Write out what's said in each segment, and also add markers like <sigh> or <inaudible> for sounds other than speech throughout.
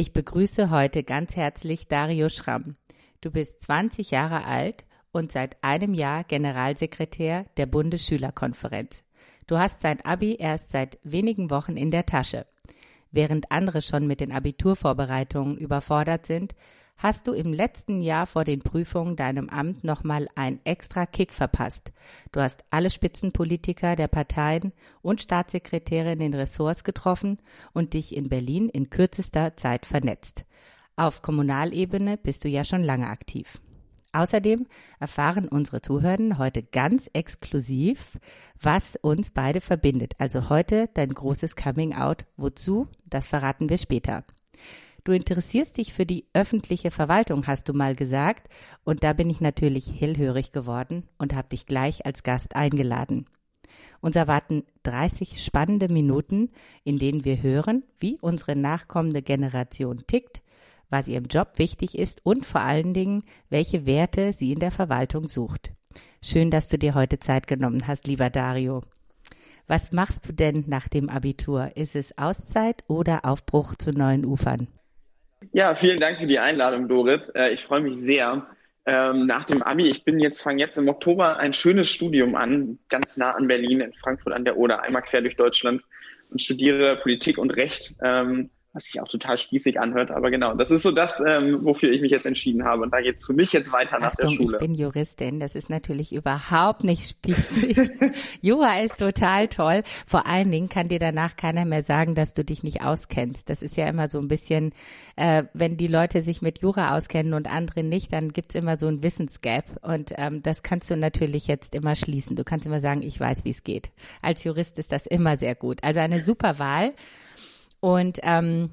Ich begrüße heute ganz herzlich Dario Schramm. Du bist 20 Jahre alt und seit einem Jahr Generalsekretär der Bundesschülerkonferenz. Du hast sein Abi erst seit wenigen Wochen in der Tasche. Während andere schon mit den Abiturvorbereitungen überfordert sind, hast du im letzten Jahr vor den Prüfungen deinem Amt nochmal ein extra Kick verpasst. Du hast alle Spitzenpolitiker der Parteien und Staatssekretäre in den Ressorts getroffen und dich in Berlin in kürzester Zeit vernetzt. Auf Kommunalebene bist du ja schon lange aktiv. Außerdem erfahren unsere Zuhörenden heute ganz exklusiv, was uns beide verbindet. Also heute dein großes Coming Out. Wozu? Das verraten wir später. Du interessierst dich für die öffentliche Verwaltung, hast du mal gesagt, und da bin ich natürlich hellhörig geworden und habe dich gleich als Gast eingeladen. Uns erwarten 30 spannende Minuten, in denen wir hören, wie unsere nachkommende Generation tickt, was ihrem Job wichtig ist und vor allen Dingen, welche Werte sie in der Verwaltung sucht. Schön, dass du dir heute Zeit genommen hast, lieber Dario. Was machst du denn nach dem Abitur? Ist es Auszeit oder Aufbruch zu neuen Ufern? Ja, vielen Dank für die Einladung, Dorit. Äh, ich freue mich sehr. Ähm, nach dem Abi, ich bin jetzt, fange jetzt im Oktober ein schönes Studium an, ganz nah an Berlin, in Frankfurt an der Oder, einmal quer durch Deutschland und studiere Politik und Recht ähm, was sich auch total spießig anhört. Aber genau, das ist so das, ähm, wofür ich mich jetzt entschieden habe. Und da geht es für mich jetzt weiter nach Achtung, der Schule. Ich bin Juristin, das ist natürlich überhaupt nicht spießig. <laughs> Jura ist total toll. Vor allen Dingen kann dir danach keiner mehr sagen, dass du dich nicht auskennst. Das ist ja immer so ein bisschen, äh, wenn die Leute sich mit Jura auskennen und andere nicht, dann gibt's immer so ein Wissensgap. Und ähm, das kannst du natürlich jetzt immer schließen. Du kannst immer sagen, ich weiß, wie es geht. Als Jurist ist das immer sehr gut. Also eine super Wahl. Und ähm,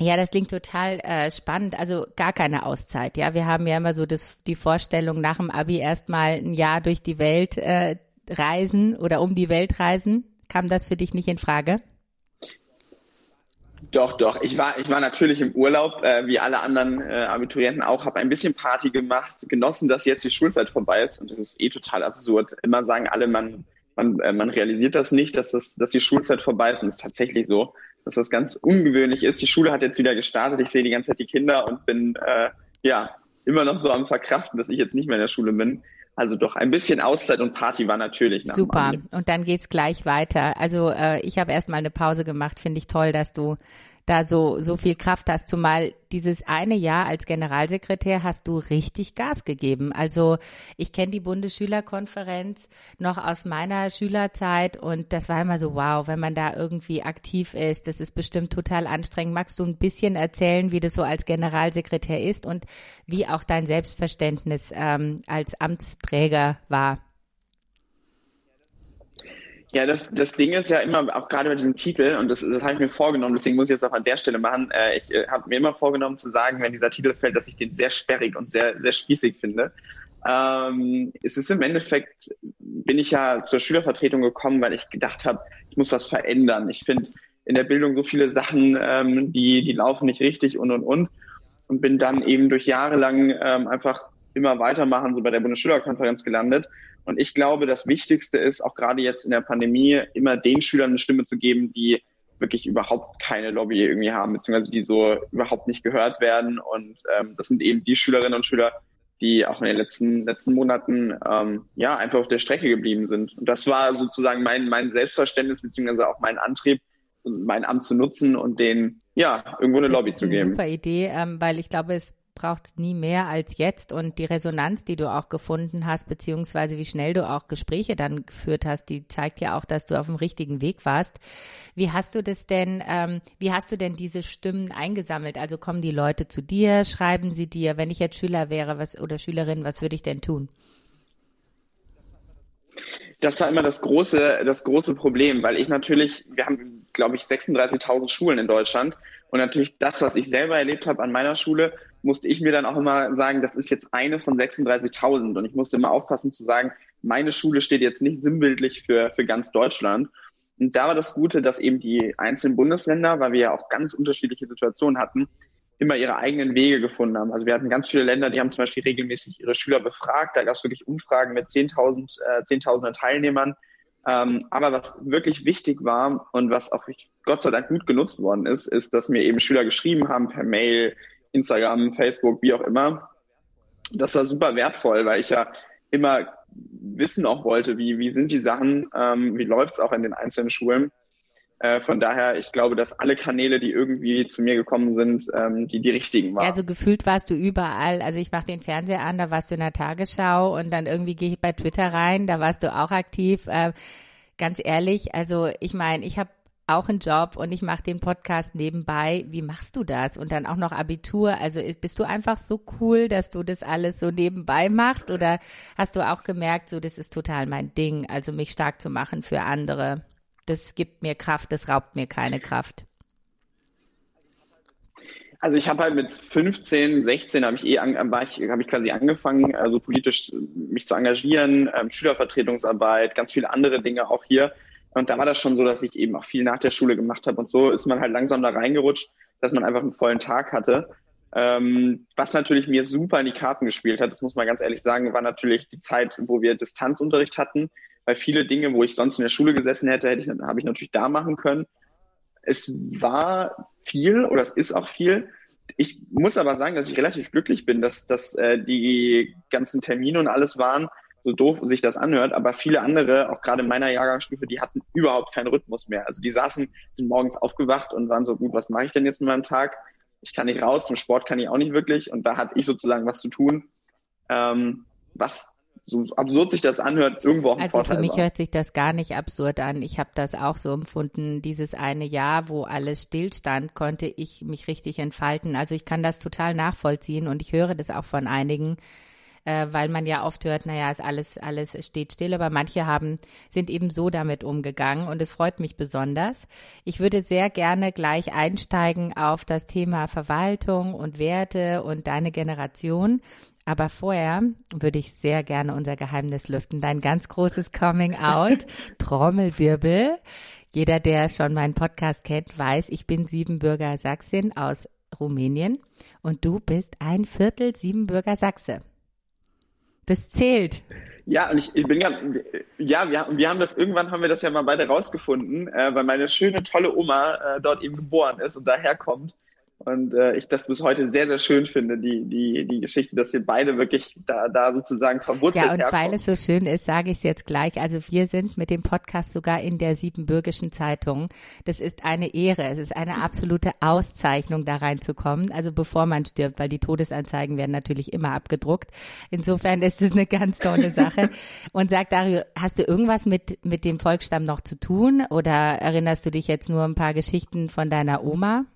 ja, das klingt total äh, spannend. Also gar keine Auszeit. Ja, wir haben ja immer so das, die Vorstellung, nach dem Abi erstmal ein Jahr durch die Welt äh, reisen oder um die Welt reisen. Kam das für dich nicht in Frage? Doch, doch. Ich war, ich war natürlich im Urlaub, äh, wie alle anderen äh, Abiturienten auch, habe ein bisschen Party gemacht, genossen, dass jetzt die Schulzeit vorbei ist. Und das ist eh total absurd. Immer sagen alle, man, man, äh, man realisiert das nicht, dass, das, dass die Schulzeit vorbei ist. Und es ist tatsächlich so dass das ganz ungewöhnlich ist. Die Schule hat jetzt wieder gestartet. Ich sehe die ganze Zeit die Kinder und bin äh, ja immer noch so am Verkraften, dass ich jetzt nicht mehr in der Schule bin. Also doch ein bisschen Auszeit und Party war natürlich. Super. Und dann geht's gleich weiter. Also äh, ich habe erstmal eine Pause gemacht. Finde ich toll, dass du da so, so viel Kraft hast, zumal dieses eine Jahr als Generalsekretär hast du richtig Gas gegeben. Also ich kenne die Bundesschülerkonferenz noch aus meiner Schülerzeit und das war immer so, wow, wenn man da irgendwie aktiv ist, das ist bestimmt total anstrengend. Magst du ein bisschen erzählen, wie das so als Generalsekretär ist und wie auch dein Selbstverständnis ähm, als Amtsträger war? Ja, das, das Ding ist ja immer, auch gerade bei diesem Titel, und das, das habe ich mir vorgenommen, deswegen muss ich jetzt auch an der Stelle machen, äh, ich äh, habe mir immer vorgenommen zu sagen, wenn dieser Titel fällt, dass ich den sehr sperrig und sehr, sehr spießig finde. Ähm, es ist im Endeffekt, bin ich ja zur Schülervertretung gekommen, weil ich gedacht habe, ich muss was verändern. Ich finde in der Bildung so viele Sachen, ähm, die, die laufen nicht richtig und, und, und. Und bin dann eben durch Jahre lang ähm, einfach immer weitermachen, so bei der Bundesschülerkonferenz gelandet und ich glaube, das Wichtigste ist, auch gerade jetzt in der Pandemie, immer den Schülern eine Stimme zu geben, die wirklich überhaupt keine Lobby irgendwie haben, beziehungsweise die so überhaupt nicht gehört werden. Und ähm, das sind eben die Schülerinnen und Schüler, die auch in den letzten, letzten Monaten ähm, ja einfach auf der Strecke geblieben sind. Und das war sozusagen mein, mein Selbstverständnis, beziehungsweise auch mein Antrieb, mein Amt zu nutzen und denen ja irgendwo eine das Lobby zu geben. Das ist eine super Idee, ähm, weil ich glaube, es braucht es nie mehr als jetzt und die Resonanz, die du auch gefunden hast, beziehungsweise wie schnell du auch Gespräche dann geführt hast, die zeigt ja auch, dass du auf dem richtigen Weg warst. Wie hast du das denn, ähm, wie hast du denn diese Stimmen eingesammelt? Also kommen die Leute zu dir, schreiben sie dir, wenn ich jetzt Schüler wäre, was oder Schülerin, was würde ich denn tun? Das war immer das große, das große Problem, weil ich natürlich, wir haben, glaube ich, 36.000 Schulen in Deutschland Und natürlich das, was ich selber erlebt habe an meiner Schule, musste ich mir dann auch immer sagen, das ist jetzt eine von 36.000. Und ich musste immer aufpassen zu sagen, meine Schule steht jetzt nicht sinnbildlich für, für ganz Deutschland. Und da war das Gute, dass eben die einzelnen Bundesländer, weil wir ja auch ganz unterschiedliche Situationen hatten, immer ihre eigenen Wege gefunden haben. Also wir hatten ganz viele Länder, die haben zum Beispiel regelmäßig ihre Schüler befragt. Da gab es wirklich Umfragen mit 10.000 äh, 10.000 Teilnehmern. Ähm, aber was wirklich wichtig war und was auch Gott sei Dank gut genutzt worden ist, ist, dass mir eben Schüler geschrieben haben per Mail, Instagram, Facebook, wie auch immer. Das war super wertvoll, weil ich ja immer wissen auch wollte, wie, wie sind die Sachen, ähm, wie läuft es auch in den einzelnen Schulen. Äh, von daher, ich glaube, dass alle Kanäle, die irgendwie zu mir gekommen sind, ähm, die die richtigen waren. Also gefühlt warst du überall. Also ich mach den Fernseher an, da warst du in der Tagesschau und dann irgendwie gehe ich bei Twitter rein, da warst du auch aktiv. Äh, ganz ehrlich, also ich meine, ich habe auch einen Job und ich mache den Podcast nebenbei. Wie machst du das? Und dann auch noch Abitur. Also bist du einfach so cool, dass du das alles so nebenbei machst? Oder hast du auch gemerkt, so das ist total mein Ding, also mich stark zu machen für andere? das gibt mir Kraft, das raubt mir keine Kraft? Also ich habe halt mit 15, 16 habe ich eh war ich, habe ich quasi angefangen, also politisch mich zu engagieren, ähm, Schülervertretungsarbeit, ganz viele andere Dinge auch hier. Und da war das schon so, dass ich eben auch viel nach der Schule gemacht habe. Und so ist man halt langsam da reingerutscht, dass man einfach einen vollen Tag hatte. Ähm, was natürlich mir super in die Karten gespielt hat, das muss man ganz ehrlich sagen, war natürlich die Zeit, wo wir Distanzunterricht hatten weil viele Dinge, wo ich sonst in der Schule gesessen hätte, hätte ich, habe ich natürlich da machen können. Es war viel oder es ist auch viel. Ich muss aber sagen, dass ich relativ glücklich bin, dass, dass äh, die ganzen Termine und alles waren, so doof sich das anhört, aber viele andere, auch gerade in meiner Jahrgangsstufe, die hatten überhaupt keinen Rhythmus mehr. Also die saßen, sind morgens aufgewacht und waren so, gut, was mache ich denn jetzt mit meinem Tag? Ich kann nicht raus, zum Sport kann ich auch nicht wirklich und da hatte ich sozusagen was zu tun, ähm, was so absurd sich das anhört, irgendwo auch ein Also Vorteil für mich war. hört sich das gar nicht absurd an. Ich habe das auch so empfunden. Dieses eine Jahr, wo alles stillstand, konnte ich mich richtig entfalten. Also ich kann das total nachvollziehen und ich höre das auch von einigen, äh, weil man ja oft hört, naja, ist alles, alles steht still, aber manche haben, sind eben so damit umgegangen und es freut mich besonders. Ich würde sehr gerne gleich einsteigen auf das Thema Verwaltung und Werte und deine Generation. Aber vorher würde ich sehr gerne unser Geheimnis lüften. Dein ganz großes Coming Out, <laughs> Trommelwirbel. Jeder, der schon meinen Podcast kennt, weiß, ich bin Siebenbürger Sachsin aus Rumänien und du bist ein Viertel Siebenbürger Sachse. Das zählt. Ja, und ich, ich bin ganz, ja, wir, wir haben das, irgendwann haben wir das ja mal beide rausgefunden, äh, weil meine schöne, tolle Oma äh, dort eben geboren ist und daherkommt. Und äh, ich das bis heute sehr, sehr schön finde, die, die, die Geschichte, dass wir beide wirklich da, da sozusagen verwurzelt Ja, und herkommen. weil es so schön ist, sage ich es jetzt gleich. Also wir sind mit dem Podcast sogar in der Siebenbürgischen Zeitung. Das ist eine Ehre. Es ist eine absolute Auszeichnung, da reinzukommen. Also bevor man stirbt, weil die Todesanzeigen werden natürlich immer abgedruckt. Insofern ist es eine ganz tolle Sache. <laughs> Und sag Dario, hast du irgendwas mit, mit dem Volksstamm noch zu tun? Oder erinnerst du dich jetzt nur ein paar Geschichten von deiner Oma?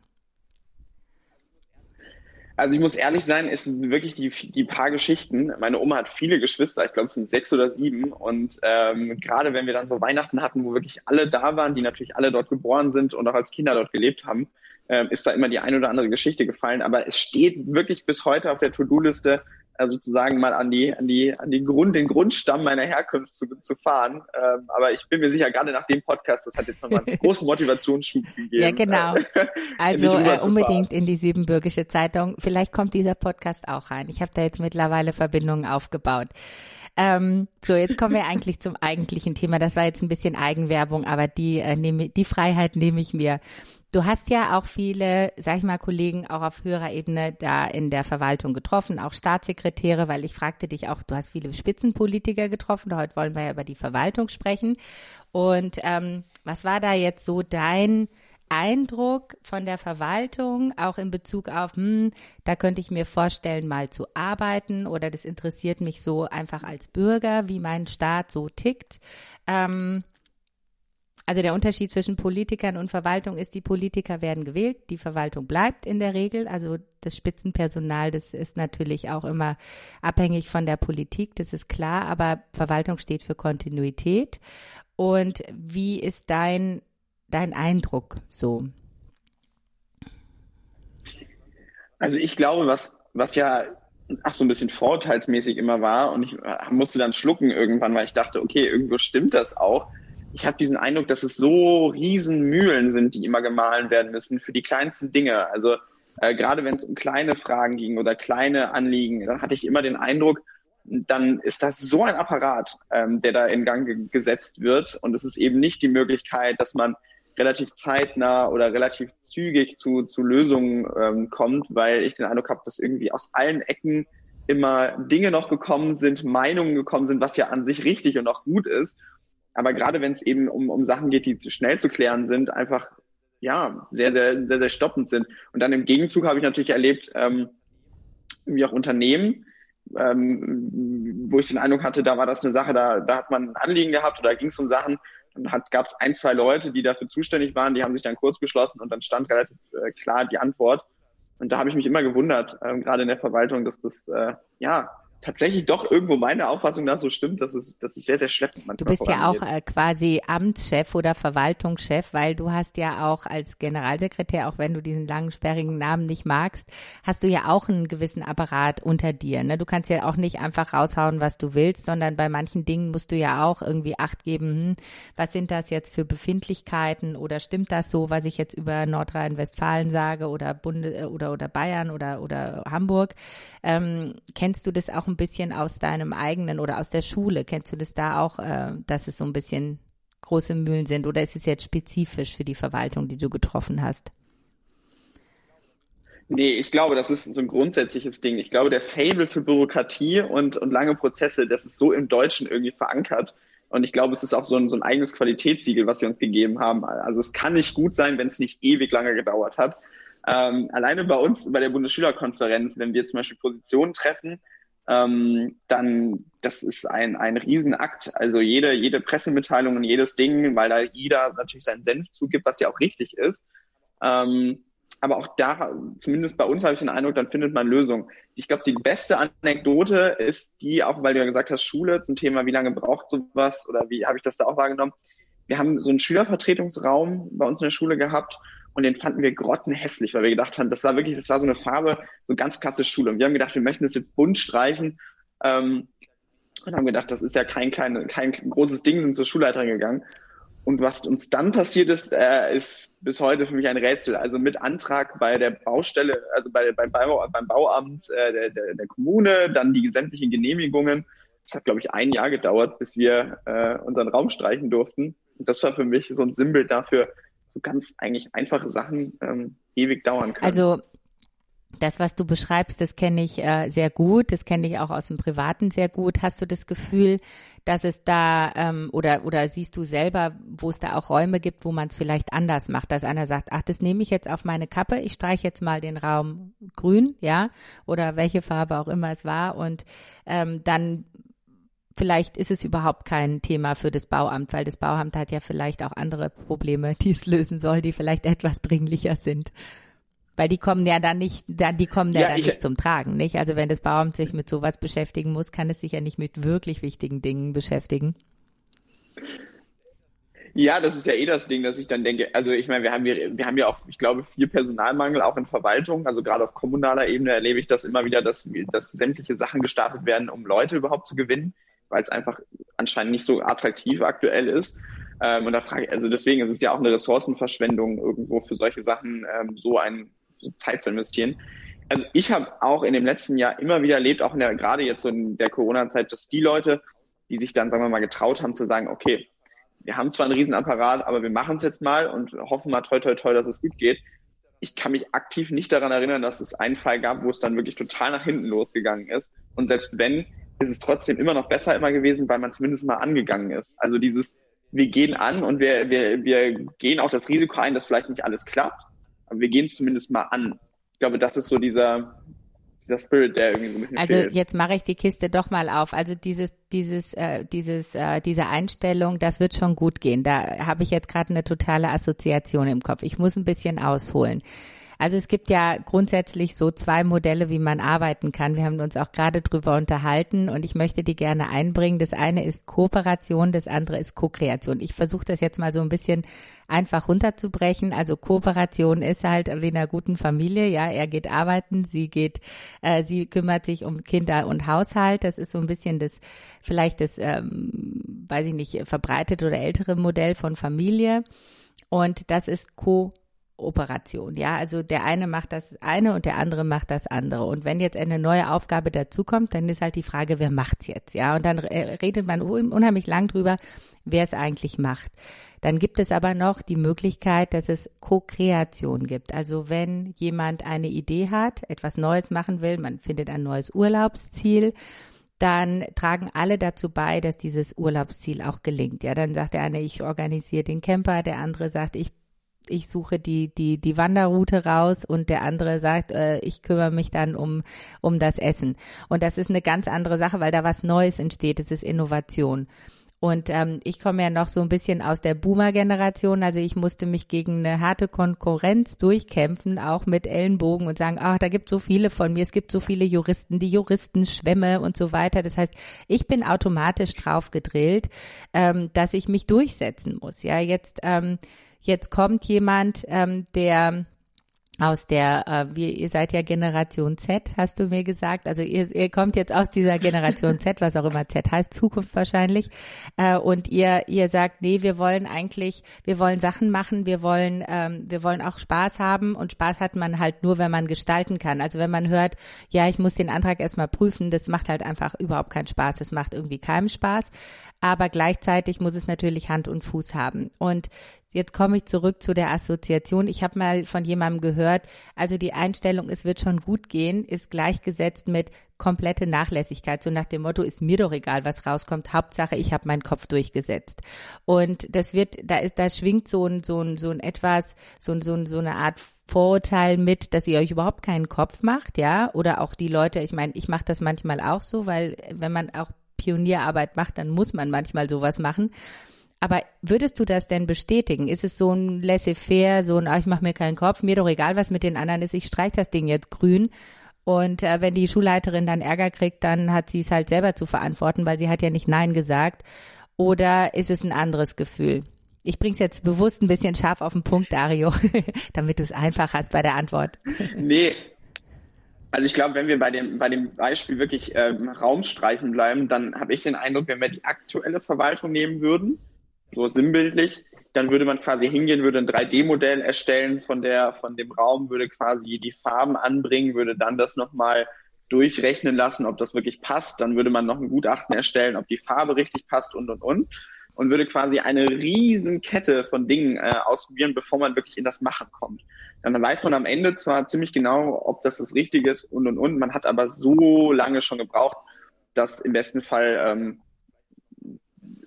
Also ich muss ehrlich sein, es sind wirklich die, die paar Geschichten. Meine Oma hat viele Geschwister, ich glaube es sind sechs oder sieben. Und ähm, gerade wenn wir dann so Weihnachten hatten, wo wirklich alle da waren, die natürlich alle dort geboren sind und auch als Kinder dort gelebt haben, ähm, ist da immer die ein oder andere Geschichte gefallen. Aber es steht wirklich bis heute auf der To-Do-Liste, äh, sozusagen mal an die, an die, an die Grund, den Grundstamm meiner Herkunft zu, zu fahren. Ähm, aber ich bin mir sicher, gerade nach dem Podcast, das hat jetzt nochmal einen großen <laughs> Motivationsschub gegeben. Ja, genau. Äh, <laughs> Also äh, unbedingt in die Siebenbürgische Zeitung. Vielleicht kommt dieser Podcast auch rein. Ich habe da jetzt mittlerweile Verbindungen aufgebaut. Ähm, so, jetzt kommen wir eigentlich zum eigentlichen Thema. Das war jetzt ein bisschen Eigenwerbung, aber die, äh, nehme, die Freiheit nehme ich mir. Du hast ja auch viele, sag ich mal, Kollegen auch auf höherer Ebene da in der Verwaltung getroffen, auch Staatssekretäre, weil ich fragte dich auch, du hast viele Spitzenpolitiker getroffen. Heute wollen wir ja über die Verwaltung sprechen. Und ähm, was war da jetzt so dein Eindruck von der Verwaltung, auch in Bezug auf, hm, da könnte ich mir vorstellen, mal zu arbeiten oder das interessiert mich so einfach als Bürger, wie mein Staat so tickt. Ähm, also der Unterschied zwischen Politikern und Verwaltung ist, die Politiker werden gewählt, die Verwaltung bleibt in der Regel. Also das Spitzenpersonal, das ist natürlich auch immer abhängig von der Politik, das ist klar, aber Verwaltung steht für Kontinuität. Und wie ist dein, dein Eindruck so? Also ich glaube, was, was ja ach, so ein bisschen vorurteilsmäßig immer war und ich musste dann schlucken irgendwann, weil ich dachte, okay, irgendwo stimmt das auch. Ich habe diesen Eindruck, dass es so riesen Mühlen sind, die immer gemahlen werden müssen für die kleinsten Dinge. Also äh, gerade wenn es um kleine Fragen ging oder kleine Anliegen, dann hatte ich immer den Eindruck, dann ist das so ein Apparat, ähm, der da in Gang ge gesetzt wird. Und es ist eben nicht die Möglichkeit, dass man relativ zeitnah oder relativ zügig zu, zu Lösungen ähm, kommt, weil ich den Eindruck habe, dass irgendwie aus allen Ecken immer Dinge noch gekommen sind, Meinungen gekommen sind, was ja an sich richtig und auch gut ist. Aber gerade wenn es eben um, um Sachen geht, die schnell zu klären sind, einfach ja sehr, sehr, sehr, sehr stoppend sind. Und dann im Gegenzug habe ich natürlich erlebt, ähm, wie auch Unternehmen, ähm, wo ich den Eindruck hatte, da war das eine Sache, da, da hat man ein Anliegen gehabt oder ging es um Sachen, dann gab es ein, zwei Leute, die dafür zuständig waren, die haben sich dann kurz geschlossen und dann stand relativ äh, klar die Antwort. Und da habe ich mich immer gewundert, ähm, gerade in der Verwaltung, dass das äh, ja tatsächlich doch irgendwo meine Auffassung nach so stimmt, dass es, dass es sehr, sehr schleppend manchmal Du bist ja auch äh, quasi Amtschef oder Verwaltungschef, weil du hast ja auch als Generalsekretär, auch wenn du diesen langen, sperrigen Namen nicht magst, hast du ja auch einen gewissen Apparat unter dir. Ne? Du kannst ja auch nicht einfach raushauen, was du willst, sondern bei manchen Dingen musst du ja auch irgendwie Acht geben, hm, was sind das jetzt für Befindlichkeiten oder stimmt das so, was ich jetzt über Nordrhein-Westfalen sage oder Bunde äh, oder oder Bayern oder oder Hamburg. Ähm, kennst du das auch ein ein bisschen aus deinem eigenen oder aus der Schule? Kennst du das da auch, äh, dass es so ein bisschen große Mühlen sind oder ist es jetzt spezifisch für die Verwaltung, die du getroffen hast? Nee, ich glaube, das ist so ein grundsätzliches Ding. Ich glaube, der Fable für Bürokratie und, und lange Prozesse, das ist so im Deutschen irgendwie verankert. Und ich glaube, es ist auch so ein, so ein eigenes Qualitätssiegel, was wir uns gegeben haben. Also es kann nicht gut sein, wenn es nicht ewig lange gedauert hat. Ähm, alleine bei uns, bei der Bundesschülerkonferenz, wenn wir zum Beispiel Positionen treffen, ähm, dann das ist ein, ein Riesenakt. Also jede, jede Pressemitteilung und jedes Ding, weil da jeder natürlich seinen Senf zugibt, was ja auch richtig ist. Ähm, aber auch da, zumindest bei uns habe ich den Eindruck, dann findet man Lösungen. Ich glaube, die beste Anekdote ist die, auch weil du ja gesagt hast, Schule zum Thema, wie lange braucht sowas oder wie habe ich das da auch wahrgenommen. Wir haben so einen Schülervertretungsraum bei uns in der Schule gehabt und den fanden wir grottenhässlich, weil wir gedacht haben, das war wirklich, das war so eine Farbe, so ganz klassisch Schule. Und wir haben gedacht, wir möchten das jetzt bunt streichen ähm, und haben gedacht, das ist ja kein, kleine, kein großes Ding, sind zur Schulleiterin gegangen. Und was uns dann passiert ist, äh, ist bis heute für mich ein Rätsel. Also mit Antrag bei der Baustelle, also bei, beim, Bau, beim Bauamt äh, der, der, der Kommune, dann die sämtlichen Genehmigungen. Es hat, glaube ich, ein Jahr gedauert, bis wir äh, unseren Raum streichen durften. Und das war für mich so ein Sinnbild dafür, so ganz eigentlich einfache Sachen ähm, ewig dauern können. Also das, was du beschreibst, das kenne ich äh, sehr gut, das kenne ich auch aus dem Privaten sehr gut. Hast du das Gefühl, dass es da ähm, oder oder siehst du selber, wo es da auch Räume gibt, wo man es vielleicht anders macht, dass einer sagt, ach, das nehme ich jetzt auf meine Kappe, ich streiche jetzt mal den Raum grün, ja, oder welche Farbe auch immer es war und ähm, dann vielleicht ist es überhaupt kein Thema für das Bauamt, weil das Bauamt hat ja vielleicht auch andere Probleme, die es lösen soll, die vielleicht etwas dringlicher sind. Weil die kommen ja dann nicht, dann, die kommen ja, ja dann nicht zum Tragen, nicht? Also wenn das Bauamt sich mit sowas beschäftigen muss, kann es sich ja nicht mit wirklich wichtigen Dingen beschäftigen. Ja, das ist ja eh das Ding, dass ich dann denke, also ich meine, wir haben hier, wir haben ja auch, ich glaube, viel Personalmangel auch in Verwaltung. Also gerade auf kommunaler Ebene erlebe ich das immer wieder, dass, dass sämtliche Sachen gestartet werden, um Leute überhaupt zu gewinnen weil es einfach anscheinend nicht so attraktiv aktuell ist. Ähm, und da frage ich, also deswegen ist es ja auch eine Ressourcenverschwendung, irgendwo für solche Sachen ähm, so ein so Zeit zu investieren. Also ich habe auch in dem letzten Jahr immer wieder erlebt, auch in der, gerade jetzt so in der Corona-Zeit, dass die Leute, die sich dann, sagen wir mal, getraut haben zu sagen, okay, wir haben zwar einen Riesenapparat, aber wir machen es jetzt mal und hoffen mal toi toi toi, dass es gut geht. Ich kann mich aktiv nicht daran erinnern, dass es einen Fall gab, wo es dann wirklich total nach hinten losgegangen ist. Und selbst wenn, ist es trotzdem immer noch besser immer gewesen, weil man zumindest mal angegangen ist. Also dieses, wir gehen an und wir, wir, wir gehen auch das Risiko ein, dass vielleicht nicht alles klappt, aber wir gehen es zumindest mal an. Ich glaube, das ist so dieser, dieser Spirit, der irgendwie so ein bisschen Also fehlt. jetzt mache ich die Kiste doch mal auf. Also dieses, dieses, äh, dieses, äh, diese Einstellung, das wird schon gut gehen. Da habe ich jetzt gerade eine totale Assoziation im Kopf. Ich muss ein bisschen ausholen. Also es gibt ja grundsätzlich so zwei Modelle, wie man arbeiten kann. Wir haben uns auch gerade drüber unterhalten und ich möchte die gerne einbringen. Das eine ist Kooperation, das andere ist Co-Kreation. Ich versuche das jetzt mal so ein bisschen einfach runterzubrechen. Also Kooperation ist halt wie in einer guten Familie. Ja, er geht arbeiten, sie geht, äh, sie kümmert sich um Kinder und Haushalt. Das ist so ein bisschen das, vielleicht das, ähm, weiß ich nicht, verbreitete oder ältere Modell von Familie. Und das ist Kooperation. Ja, also der eine macht das eine und der andere macht das andere. Und wenn jetzt eine neue Aufgabe dazukommt, dann ist halt die Frage, wer macht's jetzt? Ja, und dann redet man unheimlich lang drüber, wer es eigentlich macht. Dann gibt es aber noch die Möglichkeit, dass es Co-Kreation gibt. Also wenn jemand eine Idee hat, etwas Neues machen will, man findet ein neues Urlaubsziel, dann tragen alle dazu bei, dass dieses Urlaubsziel auch gelingt. Ja, dann sagt der eine, ich organisiere den Camper, der andere sagt, ich ich suche die die die Wanderroute raus und der andere sagt, äh, ich kümmere mich dann um um das Essen. Und das ist eine ganz andere Sache, weil da was Neues entsteht. Es ist Innovation. Und ähm, ich komme ja noch so ein bisschen aus der Boomer-Generation. Also ich musste mich gegen eine harte Konkurrenz durchkämpfen, auch mit Ellenbogen und sagen, ach, da gibt so viele von mir, es gibt so viele Juristen, die Juristen, Schwämme und so weiter. Das heißt, ich bin automatisch drauf gedrillt, ähm, dass ich mich durchsetzen muss. Ja, jetzt, ähm, jetzt kommt jemand, ähm, der aus der, äh, wir, ihr seid ja Generation Z, hast du mir gesagt. Also ihr, ihr kommt jetzt aus dieser Generation Z, was auch immer Z heißt, Zukunft wahrscheinlich. Äh, und ihr, ihr sagt, nee, wir wollen eigentlich, wir wollen Sachen machen, wir wollen, ähm, wir wollen auch Spaß haben und Spaß hat man halt nur, wenn man gestalten kann. Also wenn man hört, ja, ich muss den Antrag erstmal prüfen, das macht halt einfach überhaupt keinen Spaß. Das macht irgendwie keinem Spaß. Aber gleichzeitig muss es natürlich Hand und Fuß haben. Und Jetzt komme ich zurück zu der Assoziation. Ich habe mal von jemandem gehört, also die Einstellung, es wird schon gut gehen, ist gleichgesetzt mit komplette Nachlässigkeit. So nach dem Motto, ist mir doch egal, was rauskommt. Hauptsache, ich habe meinen Kopf durchgesetzt. Und das wird, da ist, da schwingt so ein, so ein, so ein etwas, so ein, so ein, so eine Art Vorurteil mit, dass ihr euch überhaupt keinen Kopf macht, ja, oder auch die Leute, ich meine, ich mache das manchmal auch so, weil wenn man auch Pionierarbeit macht, dann muss man manchmal sowas machen. Aber würdest du das denn bestätigen? Ist es so ein laissez-faire, so ein, ach, ich mache mir keinen Kopf, mir doch egal, was mit den anderen ist, ich streich das Ding jetzt grün. Und äh, wenn die Schulleiterin dann Ärger kriegt, dann hat sie es halt selber zu verantworten, weil sie hat ja nicht Nein gesagt. Oder ist es ein anderes Gefühl? Ich bring's jetzt bewusst ein bisschen scharf auf den Punkt, Dario, <laughs> damit du es einfach hast bei der Antwort. <laughs> Nee, also ich glaube, wenn wir bei dem, bei dem Beispiel wirklich äh, Raumstreichen bleiben, dann habe ich den Eindruck, wenn wir die aktuelle Verwaltung nehmen würden, so sinnbildlich, dann würde man quasi hingehen, würde ein 3D-Modell erstellen von der, von dem Raum, würde quasi die Farben anbringen, würde dann das nochmal durchrechnen lassen, ob das wirklich passt. Dann würde man noch ein Gutachten erstellen, ob die Farbe richtig passt und, und, und. Und würde quasi eine riesen Kette von Dingen äh, ausprobieren, bevor man wirklich in das Machen kommt. Dann weiß man am Ende zwar ziemlich genau, ob das das Richtige ist und, und, und. Man hat aber so lange schon gebraucht, dass im besten Fall ähm,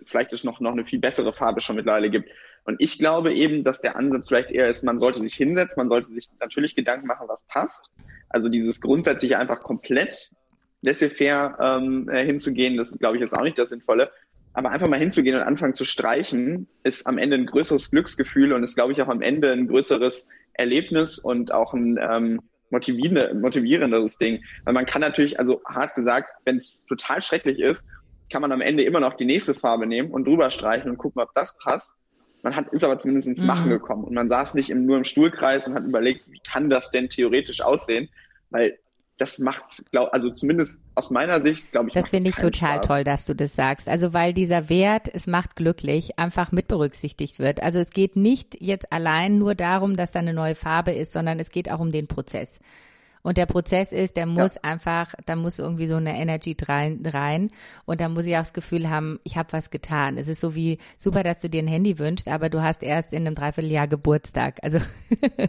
vielleicht es noch, noch eine viel bessere Farbe schon mittlerweile gibt. Und ich glaube eben, dass der Ansatz vielleicht eher ist, man sollte sich hinsetzen, man sollte sich natürlich Gedanken machen, was passt. Also dieses grundsätzliche einfach komplett laissez-faire ähm, äh, hinzugehen, das glaube ich ist auch nicht das Sinnvolle. Aber einfach mal hinzugehen und anfangen zu streichen, ist am Ende ein größeres Glücksgefühl und ist, glaube ich, auch am Ende ein größeres Erlebnis und auch ein ähm, motivierenderes Ding. Weil man kann natürlich, also hart gesagt, wenn es total schrecklich ist kann man am Ende immer noch die nächste Farbe nehmen und drüber streichen und gucken, ob das passt. Man hat, ist aber zumindest ins Machen mhm. gekommen und man saß nicht im, nur im Stuhlkreis und hat überlegt, wie kann das denn theoretisch aussehen? Weil das macht, glaub, also zumindest aus meiner Sicht, glaube ich. Das finde ich total Spaß. toll, dass du das sagst. Also weil dieser Wert, es macht glücklich, einfach mit berücksichtigt wird. Also es geht nicht jetzt allein nur darum, dass da eine neue Farbe ist, sondern es geht auch um den Prozess. Und der Prozess ist, der muss ja. einfach, da muss irgendwie so eine Energy rein, rein. Und da muss ich auch das Gefühl haben, ich habe was getan. Es ist so wie, super, dass du dir ein Handy wünschst, aber du hast erst in einem Dreivierteljahr Geburtstag. Also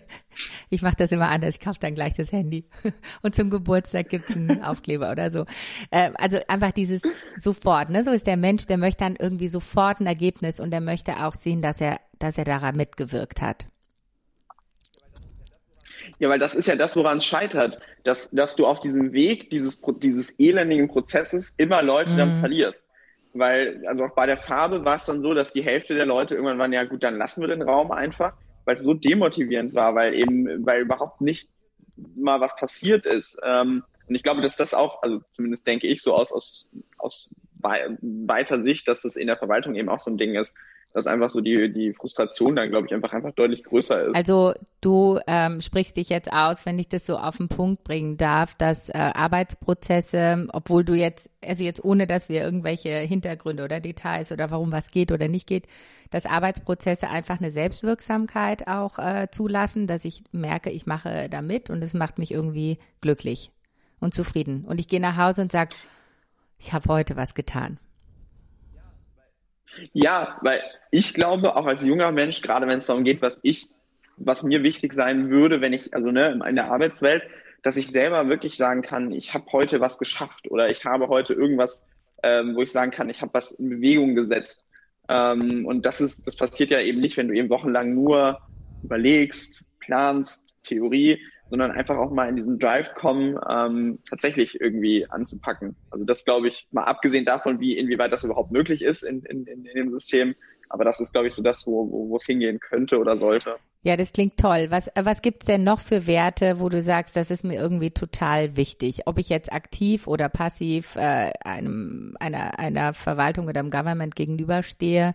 <laughs> ich mache das immer anders, ich kaufe dann gleich das Handy. <laughs> Und zum Geburtstag gibt's einen Aufkleber oder so. Äh, also einfach dieses sofort, ne? So ist der Mensch, der möchte dann irgendwie sofort ein Ergebnis und der möchte auch sehen, dass er, dass er daran mitgewirkt hat. Ja, weil das ist ja das, woran es scheitert, dass, dass du auf diesem Weg dieses, dieses elendigen Prozesses immer Leute mhm. dann verlierst. Weil, also auch bei der Farbe war es dann so, dass die Hälfte der Leute irgendwann waren, ja gut, dann lassen wir den Raum einfach, weil es so demotivierend war, weil eben, weil überhaupt nicht mal was passiert ist. Ähm, und ich glaube, dass das auch, also zumindest denke ich so aus, aus, aus weiter Sicht, dass das in der Verwaltung eben auch so ein Ding ist, dass einfach so die, die Frustration dann, glaube ich, einfach einfach deutlich größer ist. Also du ähm, sprichst dich jetzt aus, wenn ich das so auf den Punkt bringen darf, dass äh, Arbeitsprozesse, obwohl du jetzt, also jetzt ohne, dass wir irgendwelche Hintergründe oder Details oder warum was geht oder nicht geht, dass Arbeitsprozesse einfach eine Selbstwirksamkeit auch äh, zulassen, dass ich merke, ich mache da mit und es macht mich irgendwie glücklich und zufrieden. Und ich gehe nach Hause und sage, ich habe heute was getan. Ja, weil ich glaube, auch als junger Mensch, gerade wenn es darum geht, was ich, was mir wichtig sein würde, wenn ich, also ne, in der Arbeitswelt, dass ich selber wirklich sagen kann, ich habe heute was geschafft oder ich habe heute irgendwas, ähm, wo ich sagen kann, ich habe was in Bewegung gesetzt. Ähm, und das ist, das passiert ja eben nicht, wenn du eben wochenlang nur überlegst, planst, Theorie, sondern einfach auch mal in diesen Drive kommen, ähm, tatsächlich irgendwie anzupacken. Also das glaube ich, mal abgesehen davon, wie inwieweit das überhaupt möglich ist in, in, in dem System, aber das ist, glaube ich, so das, wo, wo, wo es hingehen könnte oder sollte. Ja, das klingt toll. Was, was gibt's denn noch für Werte, wo du sagst, das ist mir irgendwie total wichtig? Ob ich jetzt aktiv oder passiv äh, einem, einer, einer Verwaltung oder einem Government gegenüberstehe,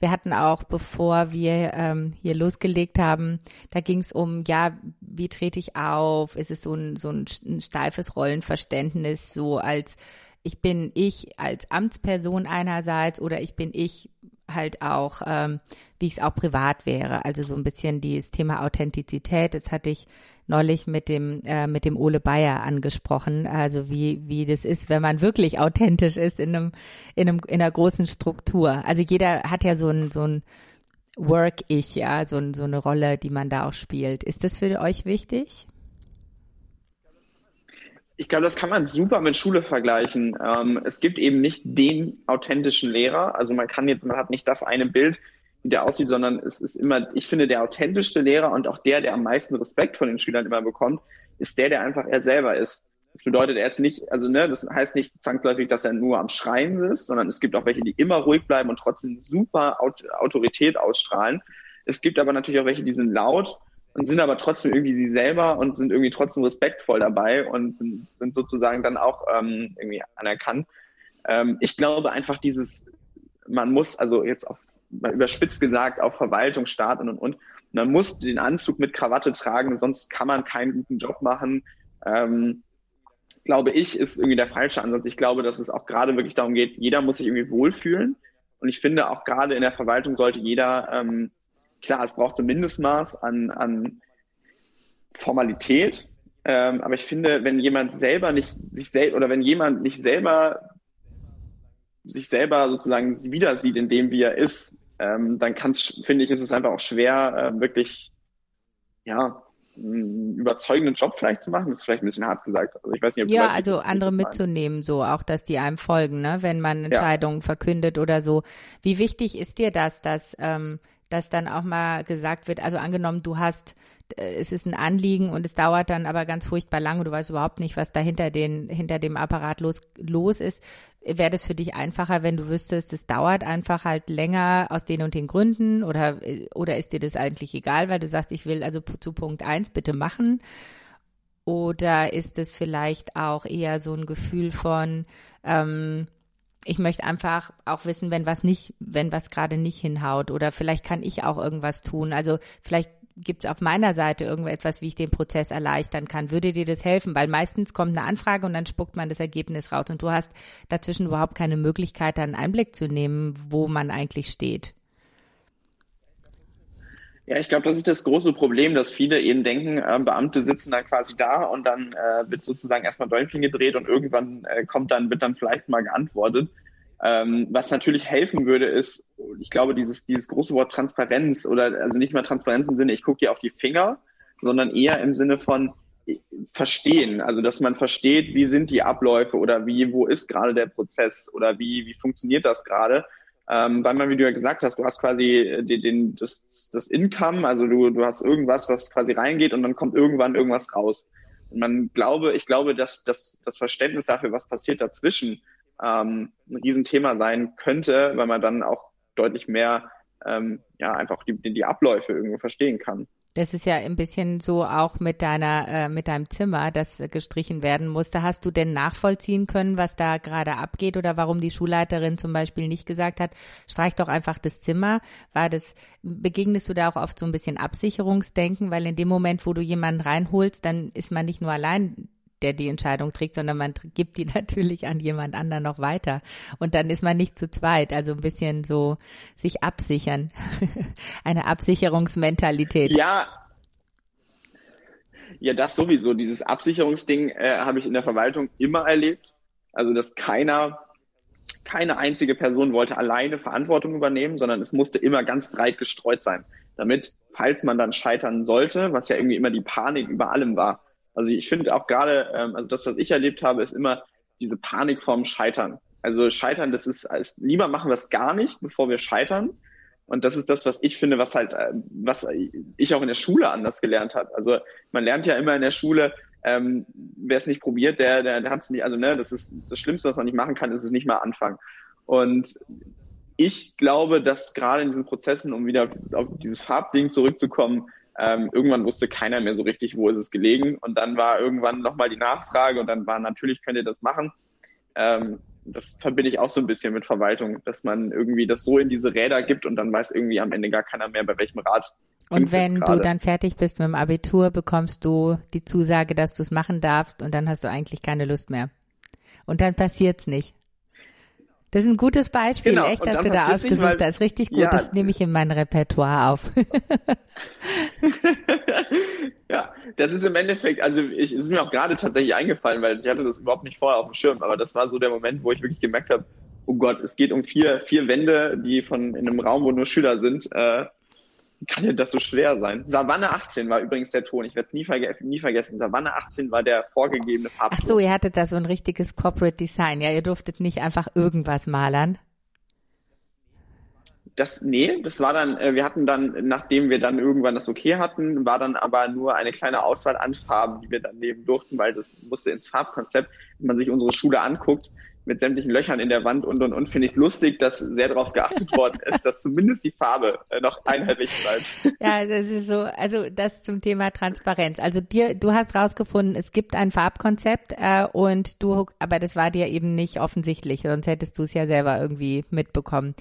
wir hatten auch, bevor wir ähm, hier losgelegt haben, da ging es um, ja, wie trete ich auf? Ist es so ein, so ein, steifes Rollenverständnis, so als ich bin ich als Amtsperson einerseits oder ich bin ich halt auch, ähm, wie ich es auch privat wäre. Also so ein bisschen dieses Thema Authentizität. Das hatte ich neulich mit dem äh, mit dem Ole Bayer angesprochen. Also wie wie das ist, wenn man wirklich authentisch ist in einem in einem in einer großen Struktur. Also jeder hat ja so ein so ein Work-Ich, ja, so, so eine Rolle, die man da auch spielt. Ist das für euch wichtig? Ich glaube, das kann man super mit Schule vergleichen. Ähm, es gibt eben nicht den authentischen Lehrer. Also man kann jetzt, man hat nicht das eine Bild, wie der aussieht, sondern es ist immer, ich finde, der authentischste Lehrer und auch der, der am meisten Respekt von den Schülern immer bekommt, ist der, der einfach er selber ist. Das bedeutet, er ist nicht, also ne, das heißt nicht zwangsläufig, dass er nur am Schreien ist, sondern es gibt auch welche, die immer ruhig bleiben und trotzdem super Autorität ausstrahlen. Es gibt aber natürlich auch welche, die sind laut und sind aber trotzdem irgendwie sie selber und sind irgendwie trotzdem respektvoll dabei und sind, sind sozusagen dann auch ähm, irgendwie anerkannt. Ähm, ich glaube einfach dieses, man muss also jetzt auf überspitzt gesagt, auf Verwaltung, Staat und und und. Man muss den Anzug mit Krawatte tragen, sonst kann man keinen guten Job machen. Ähm, glaube ich, ist irgendwie der falsche Ansatz. Ich glaube, dass es auch gerade wirklich darum geht, jeder muss sich irgendwie wohlfühlen. Und ich finde auch gerade in der Verwaltung sollte jeder, ähm, klar, es braucht so ein Mindestmaß an, an Formalität. Ähm, aber ich finde, wenn jemand selber nicht sich selbst oder wenn jemand nicht selber sich selber sozusagen wieder sieht in dem, wie er ist, ähm, dann kann finde ich, ist es einfach auch schwer, äh, wirklich, ja, einen überzeugenden Job vielleicht zu machen, das ist vielleicht ein bisschen hart gesagt. Also ich weiß nicht, ob ja, weißt, also andere mitzunehmen, so auch, dass die einem folgen, ne, wenn man Entscheidungen ja. verkündet oder so. Wie wichtig ist dir das, dass ähm, dass dann auch mal gesagt wird, also angenommen, du hast es ist ein Anliegen und es dauert dann aber ganz furchtbar lang und du weißt überhaupt nicht, was da hinter, den, hinter dem Apparat los, los ist. Wäre das für dich einfacher, wenn du wüsstest, es dauert einfach halt länger aus den und den Gründen oder, oder ist dir das eigentlich egal, weil du sagst, ich will also zu Punkt eins bitte machen? Oder ist es vielleicht auch eher so ein Gefühl von, ähm, ich möchte einfach auch wissen, wenn was nicht, wenn was gerade nicht hinhaut oder vielleicht kann ich auch irgendwas tun. Also vielleicht gibt es auf meiner Seite irgendetwas, wie ich den Prozess erleichtern kann? Würde dir das helfen? Weil meistens kommt eine Anfrage und dann spuckt man das Ergebnis raus und du hast dazwischen überhaupt keine Möglichkeit, einen Einblick zu nehmen, wo man eigentlich steht. Ja, ich glaube, das ist das große Problem, dass viele eben denken, äh, Beamte sitzen dann quasi da und dann äh, wird sozusagen erstmal Däumchen gedreht und irgendwann äh, kommt dann, wird dann vielleicht mal geantwortet. Ähm, was natürlich helfen würde, ist, ich glaube, dieses, dieses große Wort Transparenz oder also nicht mal Transparenz im Sinne, ich gucke dir auf die Finger, sondern eher im Sinne von äh, verstehen, also dass man versteht, wie sind die Abläufe oder wie, wo ist gerade der Prozess oder wie, wie funktioniert das gerade. Ähm, weil man, wie du ja gesagt hast, du hast quasi den, den, das, das Income, also du, du hast irgendwas, was quasi reingeht und dann kommt irgendwann irgendwas raus. Und man glaube, ich glaube, dass, dass das Verständnis dafür, was passiert dazwischen, ähm, ein Riesenthema sein könnte, weil man dann auch deutlich mehr ähm, ja einfach die, die Abläufe irgendwo verstehen kann. Das ist ja ein bisschen so auch mit deiner, äh, mit deinem Zimmer, das gestrichen werden musste. Hast du denn nachvollziehen können, was da gerade abgeht oder warum die Schulleiterin zum Beispiel nicht gesagt hat, streich doch einfach das Zimmer? War das, begegnest du da auch oft so ein bisschen Absicherungsdenken? Weil in dem Moment, wo du jemanden reinholst, dann ist man nicht nur allein der die Entscheidung trägt, sondern man gibt die <laughs> natürlich an jemand anderen noch weiter. Und dann ist man nicht zu zweit. Also ein bisschen so sich absichern. <laughs> Eine Absicherungsmentalität. Ja. Ja, das sowieso. Dieses Absicherungsding äh, habe ich in der Verwaltung immer erlebt. Also, dass keiner, keine einzige Person wollte alleine Verantwortung übernehmen, sondern es musste immer ganz breit gestreut sein. Damit, falls man dann scheitern sollte, was ja irgendwie immer die Panik über allem war, also ich finde auch gerade, ähm, also das, was ich erlebt habe, ist immer diese Panik vorm Scheitern. Also Scheitern, das ist, als, lieber machen wir es gar nicht, bevor wir scheitern. Und das ist das, was ich finde, was halt, äh, was ich auch in der Schule anders gelernt habe. Also man lernt ja immer in der Schule, ähm, wer es nicht probiert, der, der, der hat es nicht, also ne, das ist das Schlimmste, was man nicht machen kann, ist es nicht mal anfangen. Und ich glaube, dass gerade in diesen Prozessen, um wieder auf dieses Farbding zurückzukommen, ähm, irgendwann wusste keiner mehr so richtig, wo ist es gelegen. Und dann war irgendwann nochmal die Nachfrage und dann war natürlich, könnt ihr das machen. Ähm, das verbinde ich auch so ein bisschen mit Verwaltung, dass man irgendwie das so in diese Räder gibt und dann weiß irgendwie am Ende gar keiner mehr, bei welchem Rad. Und wenn du dann fertig bist mit dem Abitur, bekommst du die Zusage, dass du es machen darfst und dann hast du eigentlich keine Lust mehr. Und dann passiert's nicht. Das ist ein gutes Beispiel, genau. echt, dass du da ausgesucht hast. Richtig gut, ja. das nehme ich in mein Repertoire auf. <laughs> ja, das ist im Endeffekt, also ich, es ist mir auch gerade tatsächlich eingefallen, weil ich hatte das überhaupt nicht vorher auf dem Schirm, aber das war so der Moment, wo ich wirklich gemerkt habe, oh Gott, es geht um vier, vier Wände, die von in einem Raum, wo nur Schüler sind, äh, kann denn das so schwer sein? Savanne 18 war übrigens der Ton. Ich werde es nie, verge nie, vergessen. Savanne 18 war der vorgegebene Farbton. Ach so, ihr hattet da so ein richtiges Corporate Design. Ja, ihr durftet nicht einfach irgendwas malern. Das, nee, das war dann, äh, wir hatten dann, nachdem wir dann irgendwann das okay hatten, war dann aber nur eine kleine Auswahl an Farben, die wir dann nehmen durften, weil das musste ins Farbkonzept, wenn man sich unsere Schule anguckt, mit sämtlichen Löchern in der Wand und und und finde ich lustig, dass sehr darauf geachtet worden <laughs> ist, dass zumindest die Farbe äh, noch einheitlich bleibt. Ja, das ist so, also das zum Thema Transparenz. Also dir, du hast rausgefunden, es gibt ein Farbkonzept äh, und du, aber das war dir eben nicht offensichtlich, sonst hättest du es ja selber irgendwie mitbekommen.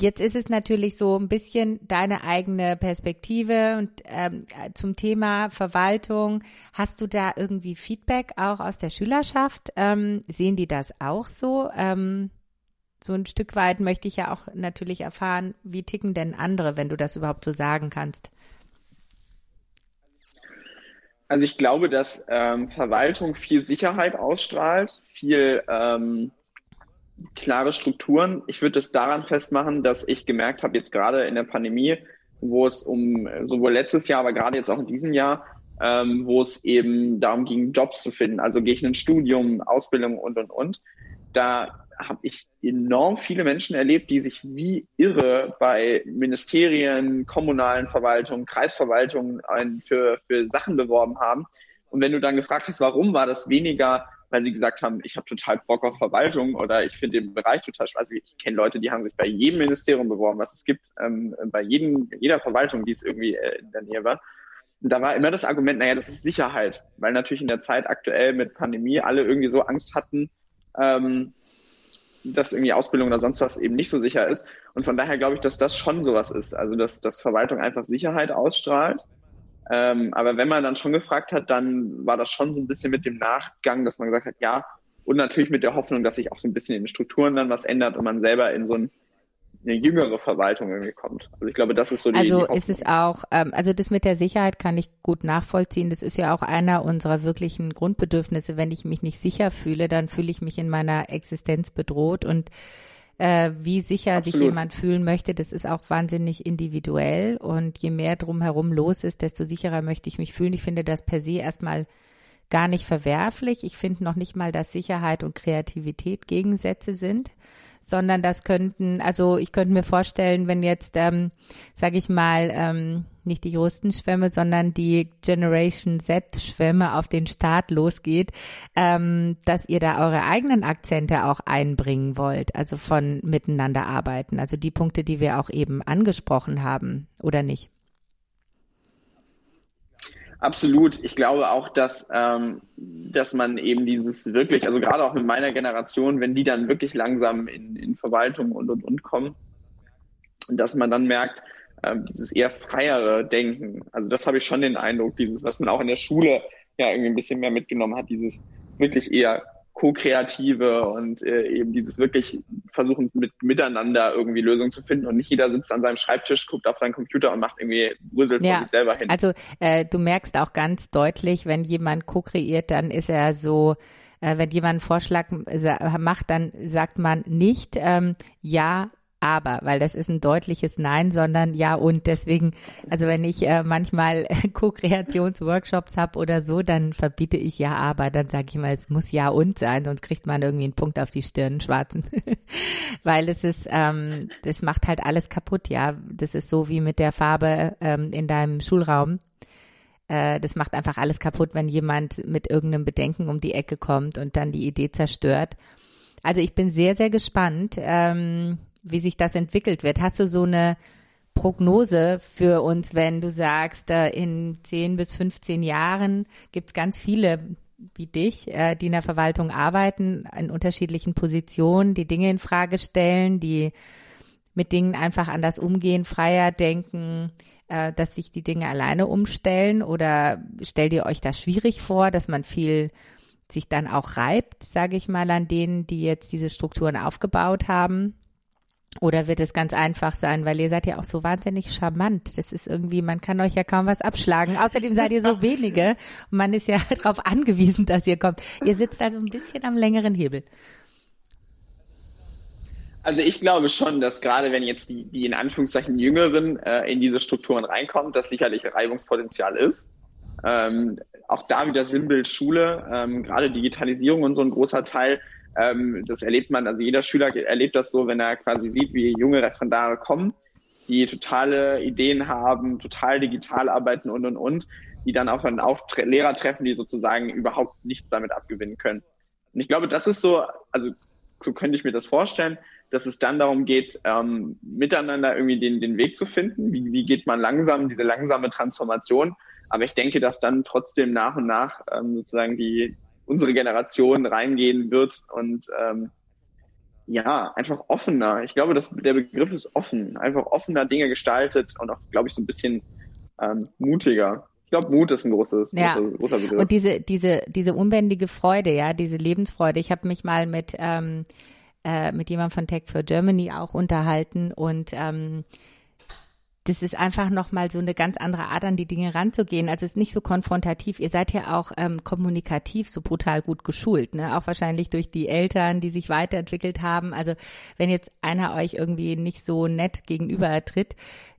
Jetzt ist es natürlich so ein bisschen deine eigene Perspektive und ähm, zum Thema Verwaltung. Hast du da irgendwie Feedback auch aus der Schülerschaft? Ähm, sehen die das auch so? Ähm, so ein Stück weit möchte ich ja auch natürlich erfahren, wie ticken denn andere, wenn du das überhaupt so sagen kannst? Also ich glaube, dass ähm, Verwaltung viel Sicherheit ausstrahlt, viel ähm, klare Strukturen. Ich würde es daran festmachen, dass ich gemerkt habe, jetzt gerade in der Pandemie, wo es um sowohl letztes Jahr, aber gerade jetzt auch in diesem Jahr, ähm, wo es eben darum ging, Jobs zu finden. Also gehe ich in ein Studium, Ausbildung und und und. Da habe ich enorm viele Menschen erlebt, die sich wie irre bei Ministerien, kommunalen Verwaltungen, Kreisverwaltungen für, für Sachen beworben haben. Und wenn du dann gefragt hast, warum war das weniger weil sie gesagt haben, ich habe total Bock auf Verwaltung oder ich finde den Bereich total spaßig. Also ich kenne Leute, die haben sich bei jedem Ministerium beworben, was es gibt, ähm, bei jedem, jeder Verwaltung, die es irgendwie äh, in der Nähe war. Da war immer das Argument, naja, das ist Sicherheit, weil natürlich in der Zeit aktuell mit Pandemie alle irgendwie so Angst hatten, ähm, dass irgendwie Ausbildung oder sonst was eben nicht so sicher ist. Und von daher glaube ich, dass das schon sowas ist. Also dass, dass Verwaltung einfach Sicherheit ausstrahlt ähm, aber wenn man dann schon gefragt hat, dann war das schon so ein bisschen mit dem Nachgang, dass man gesagt hat, ja, und natürlich mit der Hoffnung, dass sich auch so ein bisschen in den Strukturen dann was ändert und man selber in so ein, eine jüngere Verwaltung irgendwie kommt. Also ich glaube, das ist so die Also die ist es auch, ähm, also das mit der Sicherheit kann ich gut nachvollziehen. Das ist ja auch einer unserer wirklichen Grundbedürfnisse. Wenn ich mich nicht sicher fühle, dann fühle ich mich in meiner Existenz bedroht und äh, wie sicher Absolut. sich jemand fühlen möchte, das ist auch wahnsinnig individuell und je mehr drumherum los ist, desto sicherer möchte ich mich fühlen. Ich finde das per se erstmal gar nicht verwerflich. Ich finde noch nicht mal, dass Sicherheit und Kreativität Gegensätze sind sondern das könnten, also ich könnte mir vorstellen, wenn jetzt, ähm, sage ich mal, ähm, nicht die Schwämme, sondern die Generation Z-Schwämme auf den Start losgeht, ähm, dass ihr da eure eigenen Akzente auch einbringen wollt, also von miteinander arbeiten, also die Punkte, die wir auch eben angesprochen haben, oder nicht? Absolut. Ich glaube auch, dass, ähm, dass man eben dieses wirklich, also gerade auch mit meiner Generation, wenn die dann wirklich langsam in, in Verwaltung und und und kommen, dass man dann merkt, ähm, dieses eher freiere Denken. Also das habe ich schon den Eindruck, dieses, was man auch in der Schule ja irgendwie ein bisschen mehr mitgenommen hat, dieses wirklich eher Co-Kreative und äh, eben dieses wirklich versuchen mit miteinander irgendwie Lösungen zu finden und nicht jeder sitzt an seinem Schreibtisch, guckt auf seinen Computer und macht irgendwie Brüssel ja, von sich selber hin. Also äh, du merkst auch ganz deutlich, wenn jemand co-kreiert, dann ist er so äh, wenn jemand einen Vorschlag macht, dann sagt man nicht, ähm, ja, aber, weil das ist ein deutliches Nein, sondern ja und deswegen, also wenn ich äh, manchmal <laughs> Co-Kreationsworkshops habe oder so, dann verbiete ich ja aber, dann sage ich mal, es muss ja und sein, sonst kriegt man irgendwie einen Punkt auf die Stirn, einen schwarzen. <laughs> weil es ist, ähm, das macht halt alles kaputt, ja. Das ist so wie mit der Farbe ähm, in deinem Schulraum. Äh, das macht einfach alles kaputt, wenn jemand mit irgendeinem Bedenken um die Ecke kommt und dann die Idee zerstört. Also ich bin sehr, sehr gespannt. Ähm, wie sich das entwickelt wird. Hast du so eine Prognose für uns, wenn du sagst, äh, in 10 bis 15 Jahren gibt es ganz viele wie dich, äh, die in der Verwaltung arbeiten, in unterschiedlichen Positionen, die Dinge in Frage stellen, die mit Dingen einfach anders umgehen, freier denken, äh, dass sich die Dinge alleine umstellen oder stellt ihr euch das schwierig vor, dass man viel sich dann auch reibt, sage ich mal, an denen, die jetzt diese Strukturen aufgebaut haben? Oder wird es ganz einfach sein, weil ihr seid ja auch so wahnsinnig charmant. Das ist irgendwie, man kann euch ja kaum was abschlagen. Außerdem seid ihr so <laughs> wenige und man ist ja <laughs> darauf angewiesen, dass ihr kommt. Ihr sitzt also ein bisschen am längeren Hebel. Also ich glaube schon, dass gerade wenn jetzt die, die in Anführungszeichen Jüngeren äh, in diese Strukturen reinkommen, dass sicherlich Reibungspotenzial ist. Ähm, auch da wieder Sinnbild Schule, ähm, gerade Digitalisierung und so ein großer Teil ähm, das erlebt man, also jeder Schüler erlebt das so, wenn er quasi sieht, wie junge Referendare kommen, die totale Ideen haben, total digital arbeiten und und und, die dann auf einen auf Lehrer treffen, die sozusagen überhaupt nichts damit abgewinnen können. Und ich glaube, das ist so, also so könnte ich mir das vorstellen, dass es dann darum geht, ähm, miteinander irgendwie den, den Weg zu finden. Wie, wie geht man langsam, diese langsame Transformation? Aber ich denke, dass dann trotzdem nach und nach ähm, sozusagen die, unsere Generation reingehen wird und ähm, ja, einfach offener. Ich glaube, dass der Begriff ist offen, einfach offener Dinge gestaltet und auch, glaube ich, so ein bisschen ähm, mutiger. Ich glaube, Mut ist ein großes, ja. großer, großer Begriff. Und diese, diese, diese unbändige Freude, ja, diese Lebensfreude. Ich habe mich mal mit ähm, äh, mit jemandem von Tech for Germany auch unterhalten und ähm, das ist einfach nochmal so eine ganz andere Art, an die Dinge ranzugehen. Also es ist nicht so konfrontativ. Ihr seid ja auch ähm, kommunikativ so brutal gut geschult, ne? Auch wahrscheinlich durch die Eltern, die sich weiterentwickelt haben. Also wenn jetzt einer euch irgendwie nicht so nett gegenüber tritt,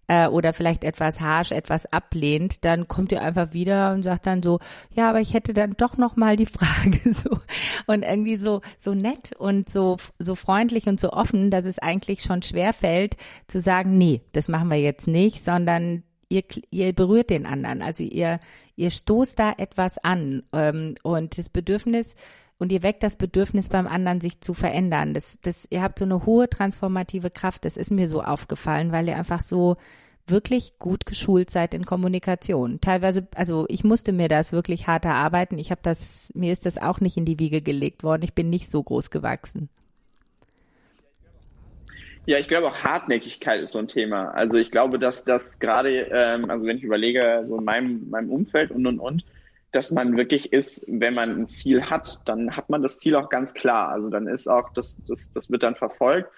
äh, oder vielleicht etwas harsh, etwas ablehnt, dann kommt ihr einfach wieder und sagt dann so, ja, aber ich hätte dann doch noch mal die <laughs> Frage so. Und irgendwie so so nett und so so freundlich und so offen, dass es eigentlich schon schwer fällt zu sagen, nee, das machen wir jetzt nicht, sondern ihr, ihr berührt den anderen, also ihr ihr stoßt da etwas an. Ähm, und das Bedürfnis und ihr weckt das Bedürfnis beim anderen, sich zu verändern. Das, das, ihr habt so eine hohe transformative Kraft. Das ist mir so aufgefallen, weil ihr einfach so wirklich gut geschult seid in Kommunikation. Teilweise, also ich musste mir das wirklich hart erarbeiten. Ich habe das, mir ist das auch nicht in die Wiege gelegt worden. Ich bin nicht so groß gewachsen. Ja, ich glaube auch Hartnäckigkeit ist so ein Thema. Also ich glaube, dass das gerade, ähm, also wenn ich überlege, so in meinem, meinem Umfeld und und und, dass man wirklich ist, wenn man ein Ziel hat, dann hat man das Ziel auch ganz klar. Also dann ist auch, das, das, das wird dann verfolgt,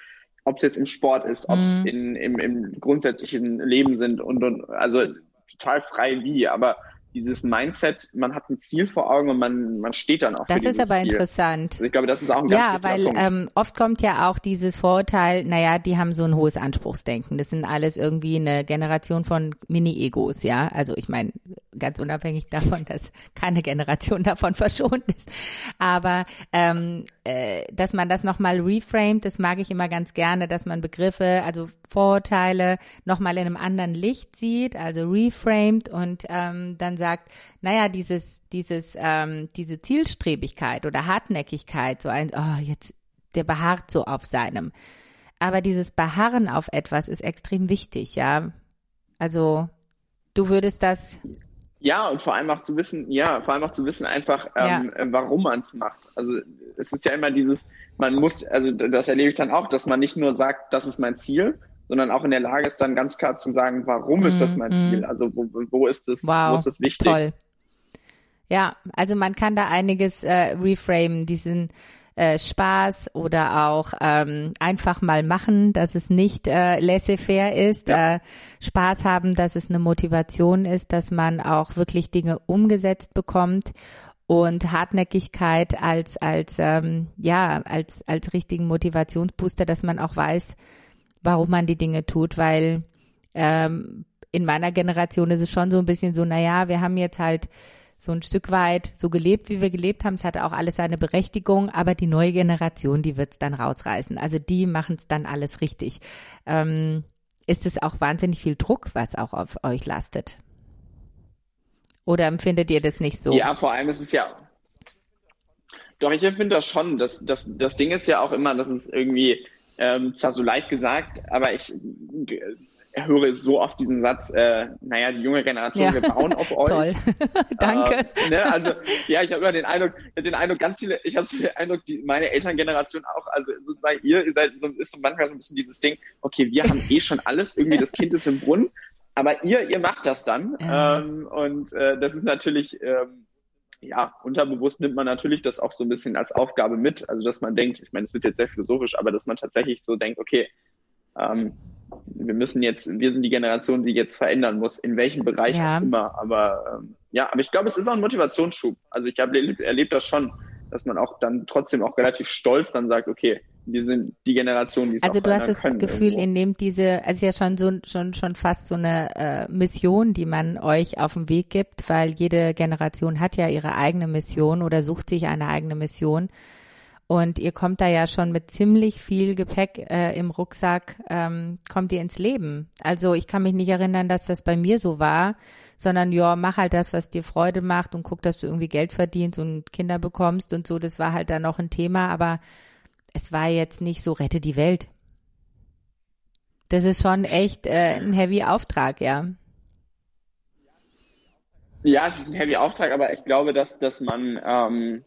ob es jetzt im Sport ist, ob es mhm. in, im, im grundsätzlichen Leben sind und, und also total frei wie, aber dieses Mindset, man hat ein Ziel vor Augen und man, man steht dann auch. Das ist aber Ziel. interessant. Also ich glaube, das ist auch ein ganz Ja, weil ähm, oft kommt ja auch dieses Vorurteil, naja, die haben so ein hohes Anspruchsdenken. Das sind alles irgendwie eine Generation von Mini-Egos, ja. Also ich meine, ganz unabhängig davon, dass keine Generation davon <laughs> verschont ist. Aber ähm, äh, dass man das nochmal reframed, das mag ich immer ganz gerne, dass man Begriffe, also Vorurteile nochmal in einem anderen Licht sieht, also reframed und ähm, dann sagt, naja, dieses, dieses, ähm, diese Zielstrebigkeit oder Hartnäckigkeit, so ein, oh, jetzt, der beharrt so auf seinem. Aber dieses Beharren auf etwas ist extrem wichtig, ja. Also du würdest das. Ja, und vor allem auch zu wissen, ja, vor allem auch zu wissen einfach, ähm, ja. Äh, warum man es macht. Also es ist ja immer dieses, man muss, also das erlebe ich dann auch, dass man nicht nur sagt, das ist mein Ziel, sondern auch in der Lage ist, dann ganz klar zu sagen, warum mm, ist das mein mm. Ziel? Also wo, wo ist es, wow, wo ist es wichtig? Toll. Ja, also man kann da einiges äh, reframen, diesen äh, Spaß oder auch ähm, einfach mal machen, dass es nicht äh, laissez-faire ist, ja. äh, Spaß haben, dass es eine Motivation ist, dass man auch wirklich Dinge umgesetzt bekommt und Hartnäckigkeit als als ähm, ja als als richtigen Motivationsbooster, dass man auch weiß, warum man die Dinge tut, weil ähm, in meiner Generation ist es schon so ein bisschen so, naja, wir haben jetzt halt so ein Stück weit so gelebt, wie wir gelebt haben. Es hatte auch alles seine Berechtigung, aber die neue Generation, die wird es dann rausreißen. Also die machen es dann alles richtig. Ähm, ist es auch wahnsinnig viel Druck, was auch auf euch lastet? Oder empfindet ihr das nicht so? Ja, vor allem ist es ja. Doch, ich empfinde das schon. Das, das, das Ding ist ja auch immer, dass es irgendwie, ähm, zwar so leicht gesagt, aber ich höre so oft diesen Satz, äh, naja, die junge Generation, ja. wir bauen auf <laughs> euch. Toll. <laughs> Danke. Äh, ne, also, ja, ich habe immer den Eindruck, den Eindruck, ganz viele, ich habe den Eindruck, die, meine Elterngeneration auch, also sozusagen ihr, ihr seid so, ist so manchmal so ein bisschen dieses Ding, okay, wir haben eh schon alles, irgendwie das Kind ist im Brunnen, aber ihr, ihr macht das dann. Ja. Ähm, und äh, das ist natürlich, ähm, ja, unterbewusst nimmt man natürlich das auch so ein bisschen als Aufgabe mit. Also dass man denkt, ich meine, es wird jetzt sehr philosophisch, aber dass man tatsächlich so denkt, okay, ähm, wir müssen jetzt, wir sind die Generation, die jetzt verändern muss, in welchem Bereich ja. auch immer. Aber ähm, ja, aber ich glaube, es ist auch ein Motivationsschub. Also ich habe erlebt das schon, dass man auch dann trotzdem auch relativ stolz dann sagt, okay, wir sind die Generation, die es Also du hast das Gefühl, irgendwo. in dem diese, also ja schon so schon schon fast so eine äh, Mission, die man euch auf den Weg gibt, weil jede Generation hat ja ihre eigene Mission oder sucht sich eine eigene Mission. Und ihr kommt da ja schon mit ziemlich viel Gepäck äh, im Rucksack, ähm, kommt ihr ins Leben. Also ich kann mich nicht erinnern, dass das bei mir so war, sondern ja, mach halt das, was dir Freude macht und guck, dass du irgendwie Geld verdienst und Kinder bekommst und so. Das war halt da noch ein Thema, aber es war jetzt nicht so, rette die Welt. Das ist schon echt äh, ein heavy Auftrag, ja. Ja, es ist ein heavy Auftrag, aber ich glaube, dass, dass man ähm,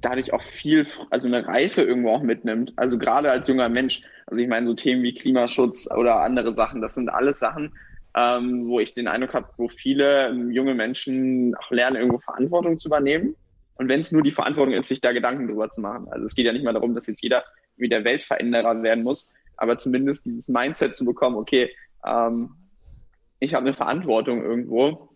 dadurch auch viel, also eine Reife irgendwo auch mitnimmt. Also gerade als junger Mensch. Also ich meine, so Themen wie Klimaschutz oder andere Sachen, das sind alles Sachen, ähm, wo ich den Eindruck habe, wo viele junge Menschen auch lernen, irgendwo Verantwortung zu übernehmen. Und wenn es nur die Verantwortung ist, sich da Gedanken drüber zu machen. Also es geht ja nicht mal darum, dass jetzt jeder wie der Weltveränderer werden muss, aber zumindest dieses Mindset zu bekommen, okay, ähm, ich habe eine Verantwortung irgendwo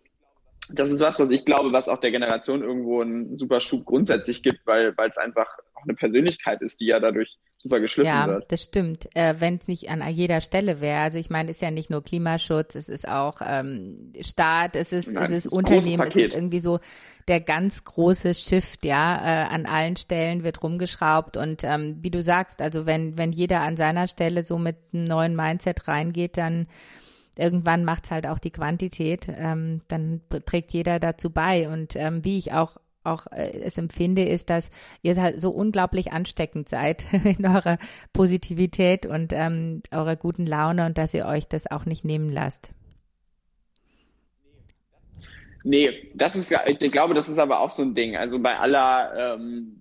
das ist was, was ich glaube, was auch der Generation irgendwo einen super Schub grundsätzlich gibt, weil weil es einfach auch eine Persönlichkeit ist, die ja dadurch super geschliffen ja, wird. Ja, das stimmt. Äh, Wenn es nicht an jeder Stelle wäre. Also ich meine, es ist ja nicht nur Klimaschutz, es ist auch ähm, Staat, es ist, Nein, es ist, ist Unternehmen, es ist irgendwie so der ganz große Shift, ja, äh, an allen Stellen wird rumgeschraubt und ähm, wie du sagst, also wenn wenn jeder an seiner Stelle so mit einem neuen Mindset reingeht, dann irgendwann macht's halt auch die Quantität, ähm, dann trägt jeder dazu bei. Und ähm, wie ich auch auch äh, es empfinde, ist, dass ihr halt so unglaublich ansteckend seid <laughs> in eurer Positivität und ähm, eurer guten Laune und dass ihr euch das auch nicht nehmen lasst. Nee, das ist ja, ich glaube, das ist aber auch so ein Ding. Also bei aller ähm,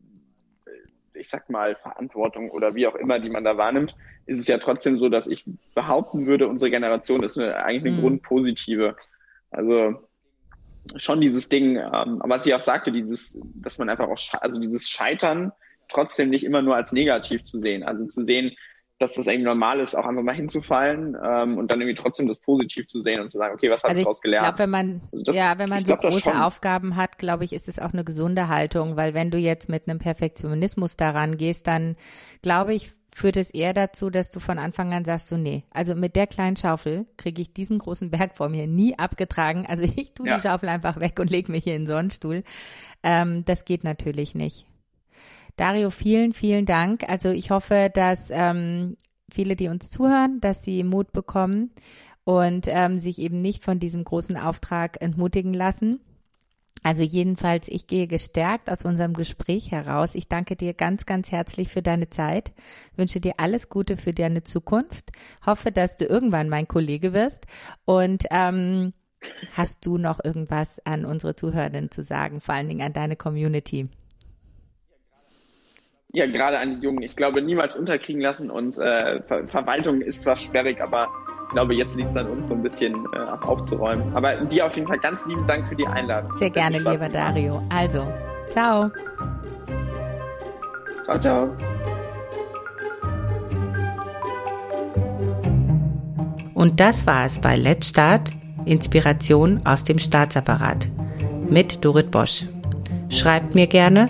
ich sag mal, Verantwortung oder wie auch immer, die man da wahrnimmt, ist es ja trotzdem so, dass ich behaupten würde, unsere Generation ist eine, eigentlich eine mhm. grundpositive. Also schon dieses Ding, ähm, was ich auch sagte, dieses, dass man einfach auch, also dieses Scheitern trotzdem nicht immer nur als negativ zu sehen. Also zu sehen, dass das irgendwie normal ist, auch einfach mal hinzufallen ähm, und dann irgendwie trotzdem das positiv zu sehen und zu sagen, okay, was hast also du daraus gelernt? Ich glaube, wenn man also das, ja, wenn man so glaub, große Aufgaben hat, glaube ich, ist es auch eine gesunde Haltung, weil wenn du jetzt mit einem Perfektionismus daran gehst, dann glaube ich, führt es eher dazu, dass du von Anfang an sagst, so nee, also mit der kleinen Schaufel kriege ich diesen großen Berg vor mir nie abgetragen. Also <laughs> ich tue ja. die Schaufel einfach weg und lege mich hier in den Sonnenstuhl. Ähm, das geht natürlich nicht. Dario, vielen, vielen Dank. Also ich hoffe, dass ähm, viele, die uns zuhören, dass sie Mut bekommen und ähm, sich eben nicht von diesem großen Auftrag entmutigen lassen. Also jedenfalls, ich gehe gestärkt aus unserem Gespräch heraus. Ich danke dir ganz, ganz herzlich für deine Zeit, wünsche dir alles Gute für deine Zukunft, hoffe, dass du irgendwann mein Kollege wirst und ähm, hast du noch irgendwas an unsere Zuhörenden zu sagen, vor allen Dingen an deine Community? Ja, gerade an die Jungen. Ich glaube, niemals unterkriegen lassen und äh, Ver Verwaltung ist zwar sperrig, aber ich glaube, jetzt liegt es an uns, so ein bisschen äh, aufzuräumen. Aber dir auf jeden Fall ganz lieben Dank für die Einladung. Sehr gerne, lieber Dario. Also, ciao. Ciao, ciao. Und das war es bei Let's Start, Inspiration aus dem Staatsapparat mit Dorit Bosch. Schreibt mir gerne